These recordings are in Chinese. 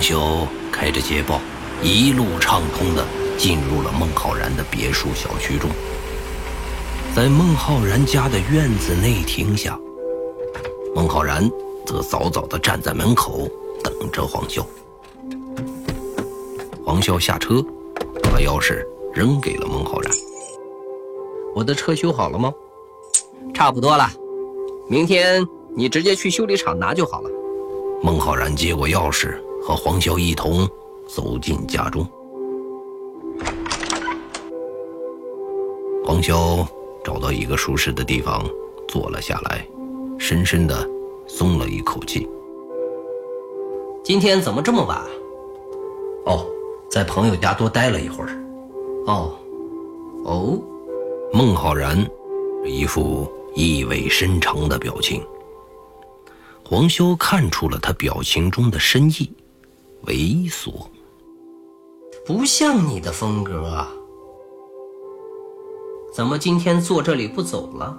黄修开着捷豹，一路畅通的进入了孟浩然的别墅小区中，在孟浩然家的院子内停下。孟浩然则早早的站在门口等着黄潇。黄潇下车，把钥匙扔给了孟浩然。我的车修好了吗？差不多了，明天你直接去修理厂拿就好了。孟浩然接过钥匙，和黄潇一同走进家中。黄潇找到一个舒适的地方坐了下来，深深的松了一口气。今天怎么这么晚？哦。在朋友家多待了一会儿，哦，哦，孟浩然一副意味深长的表情。黄潇看出了他表情中的深意，猥琐，不像你的风格啊！怎么今天坐这里不走了？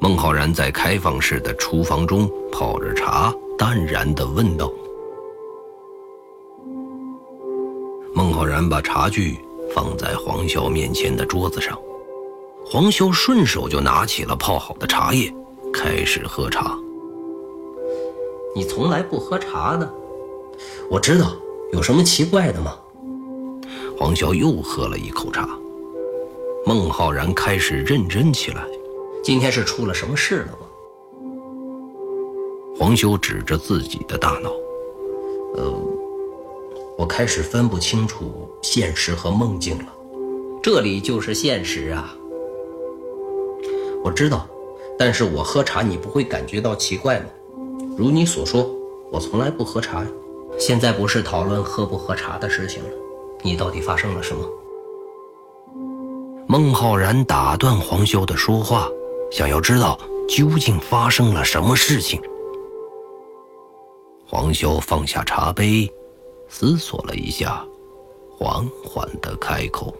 孟浩然在开放式的厨房中泡着茶，淡然地问道。孟浩然把茶具放在黄潇面前的桌子上，黄潇顺手就拿起了泡好的茶叶，开始喝茶。你从来不喝茶的，我知道，有什么奇怪的吗？黄潇又喝了一口茶。孟浩然开始认真起来。今天是出了什么事了吗？黄修指着自己的大脑，呃。我开始分不清楚现实和梦境了，这里就是现实啊！我知道，但是我喝茶，你不会感觉到奇怪吗？如你所说，我从来不喝茶。现在不是讨论喝不喝茶的事情了，你到底发生了什么？孟浩然打断黄修的说话，想要知道究竟发生了什么事情。黄修放下茶杯。思索了一下，缓缓的开口：“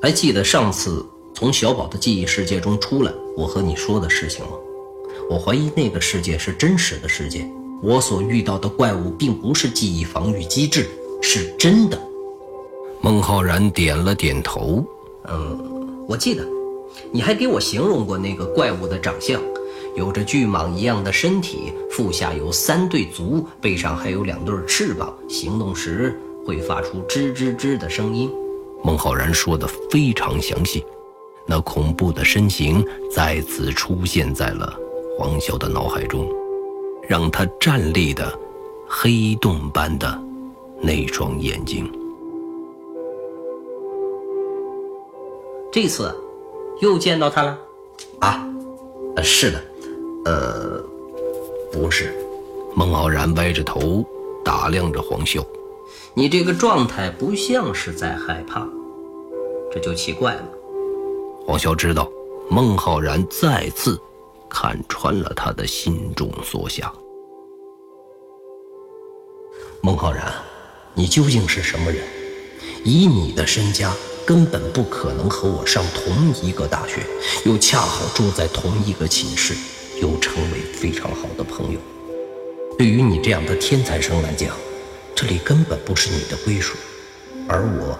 还记得上次从小宝的记忆世界中出来，我和你说的事情吗？我怀疑那个世界是真实的世界，我所遇到的怪物并不是记忆防御机制，是真的。”孟浩然点了点头：“嗯，我记得，你还给我形容过那个怪物的长相。”有着巨蟒一样的身体，腹下有三对足，背上还有两对翅膀，行动时会发出吱吱吱的声音。孟浩然说的非常详细，那恐怖的身形再次出现在了黄潇的脑海中，让他站立的黑洞般的那双眼睛。这次又见到他了？啊，呃，是的。呃，不是，孟浩然歪着头打量着黄潇，你这个状态不像是在害怕，这就奇怪了。黄潇知道孟浩然再次看穿了他的心中所想。孟浩然，你究竟是什么人？以你的身家，根本不可能和我上同一个大学，又恰好住在同一个寝室。又成为非常好的朋友。对于你这样的天才生来讲，这里根本不是你的归属，而我，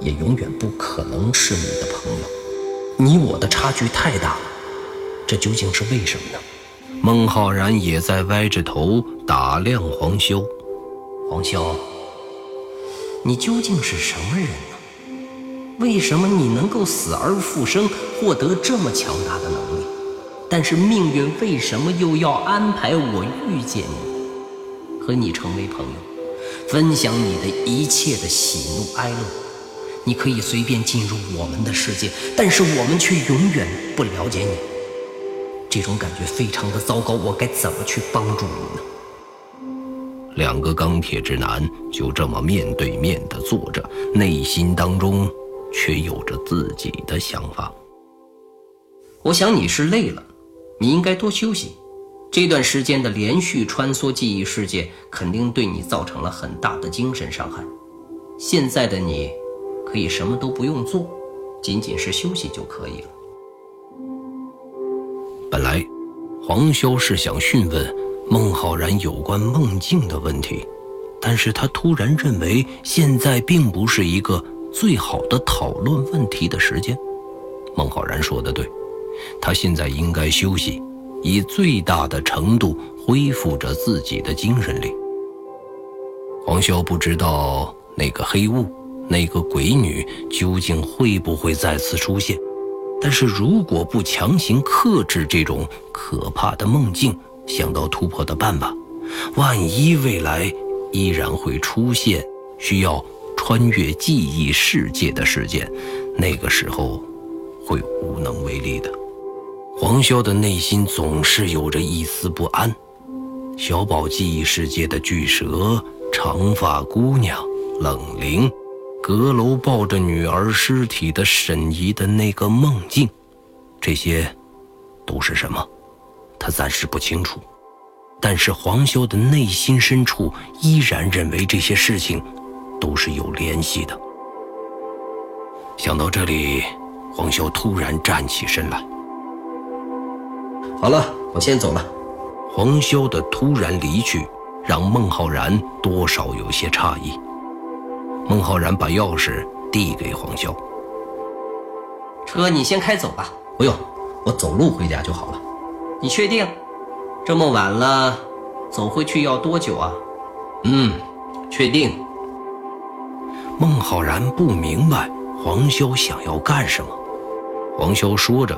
也永远不可能是你的朋友。你我的差距太大了，这究竟是为什么呢？孟浩然也在歪着头打量黄修。黄修，你究竟是什么人呢？为什么你能够死而复生，获得这么强大的能力？但是命运为什么又要安排我遇见你，和你成为朋友，分享你的一切的喜怒哀乐？你可以随便进入我们的世界，但是我们却永远不了解你。这种感觉非常的糟糕，我该怎么去帮助你呢？两个钢铁直男就这么面对面的坐着，内心当中却有着自己的想法。我想你是累了。你应该多休息，这段时间的连续穿梭记忆世界肯定对你造成了很大的精神伤害。现在的你，可以什么都不用做，仅仅是休息就可以了。本来，黄潇是想询问孟浩然有关梦境的问题，但是他突然认为现在并不是一个最好的讨论问题的时间。孟浩然说的对，他现在应该休息，以最大的程度恢复着自己的精神力。黄潇不知道那个黑雾、那个鬼女究竟会不会再次出现，但是如果不强行克制这种可怕的梦境，想到突破的办法，万一未来依然会出现需要穿越记忆世界的事件，那个时候会无能为力的。黄潇的内心总是有着一丝不安。小宝记忆世界的巨蛇。长发姑娘冷灵，阁楼抱着女儿尸体的沈怡的那个梦境，这些都是什么？他暂时不清楚。但是黄潇的内心深处依然认为这些事情都是有联系的。想到这里，黄潇突然站起身来。好了，我先走了。黄潇的突然离去。让孟浩然多少有些诧异。孟浩然把钥匙递给黄潇：“车你先开走吧。”“不用，我走路回家就好了。”“你确定？这么晚了，走回去要多久啊？”“嗯，确定。”孟浩然不明白黄潇想要干什么。黄潇说着，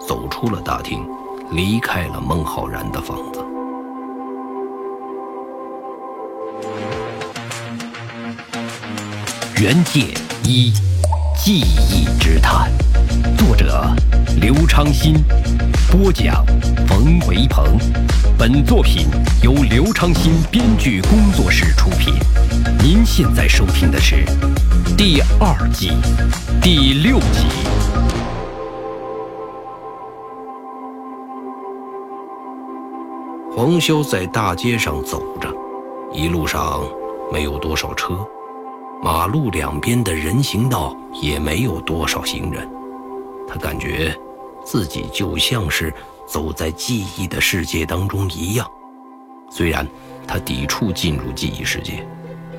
走出了大厅，离开了孟浩然的房子。原界一记忆之谈，作者刘昌新，播讲冯维鹏。本作品由刘昌新编剧工作室出品。您现在收听的是第二季第六集。黄潇在大街上走着，一路上没有多少车。马路两边的人行道也没有多少行人，他感觉自己就像是走在记忆的世界当中一样。虽然他抵触进入记忆世界，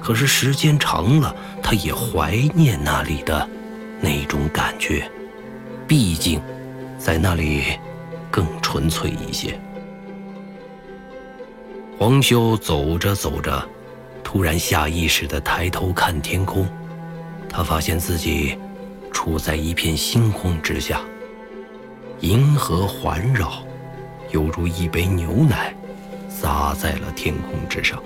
可是时间长了，他也怀念那里的那种感觉。毕竟，在那里更纯粹一些。黄修走着走着。突然下意识地抬头看天空，他发现自己处在一片星空之下，银河环绕，犹如一杯牛奶洒在了天空之上。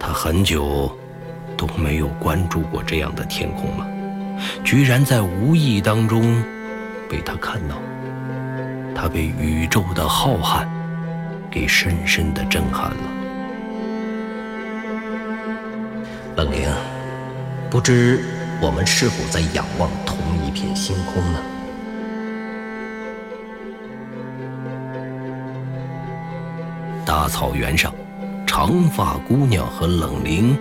他很久都没有关注过这样的天空了，居然在无意当中被他看到，他被宇宙的浩瀚给深深地震撼了。冷灵，不知我们是否在仰望同一片星空呢？大草原上，长发姑娘和冷灵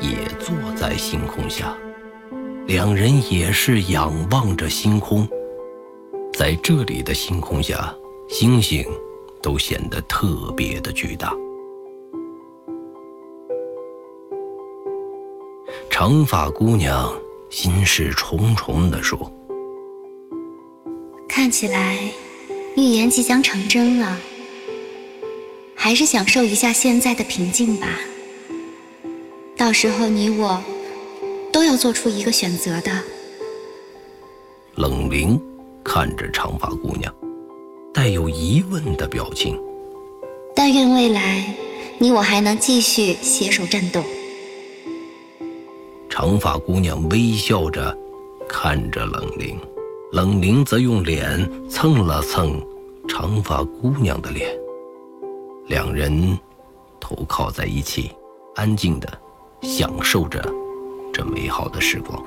也坐在星空下，两人也是仰望着星空。在这里的星空下，星星都显得特别的巨大。长发姑娘心事重重地说：“看起来，预言即将成真了。还是享受一下现在的平静吧。到时候你我都要做出一个选择的。”冷灵看着长发姑娘，带有疑问的表情。但愿未来，你我还能继续携手战斗。长发姑娘微笑着看着冷灵，冷灵则用脸蹭了蹭长发姑娘的脸，两人头靠在一起，安静的享受着这美好的时光。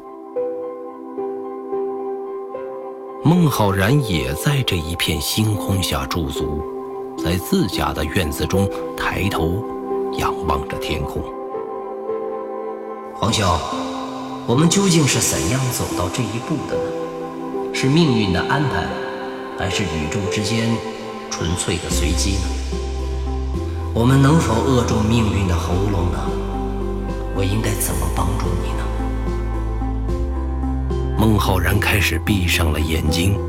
孟浩然也在这一片星空下驻足，在自家的院子中抬头仰望着天空。黄潇，我们究竟是怎样走到这一步的呢？是命运的安排，还是宇宙之间纯粹的随机呢？我们能否扼住命运的喉咙呢？我应该怎么帮助你呢？孟浩然开始闭上了眼睛，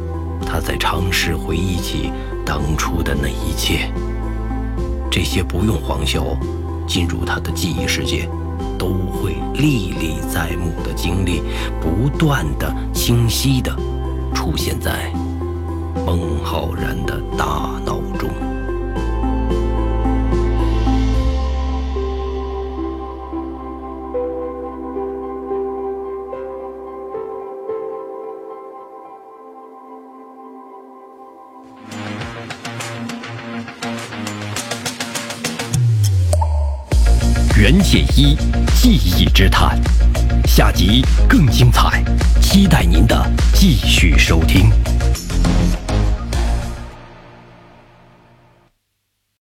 他在尝试回忆起当初的那一切。这些不用黄潇进入他的记忆世界，都会历历在目的经历，不断的、清晰的出现在孟浩然的大脑中。袁解一记忆之谈，下集更精彩，期待您的继续收听。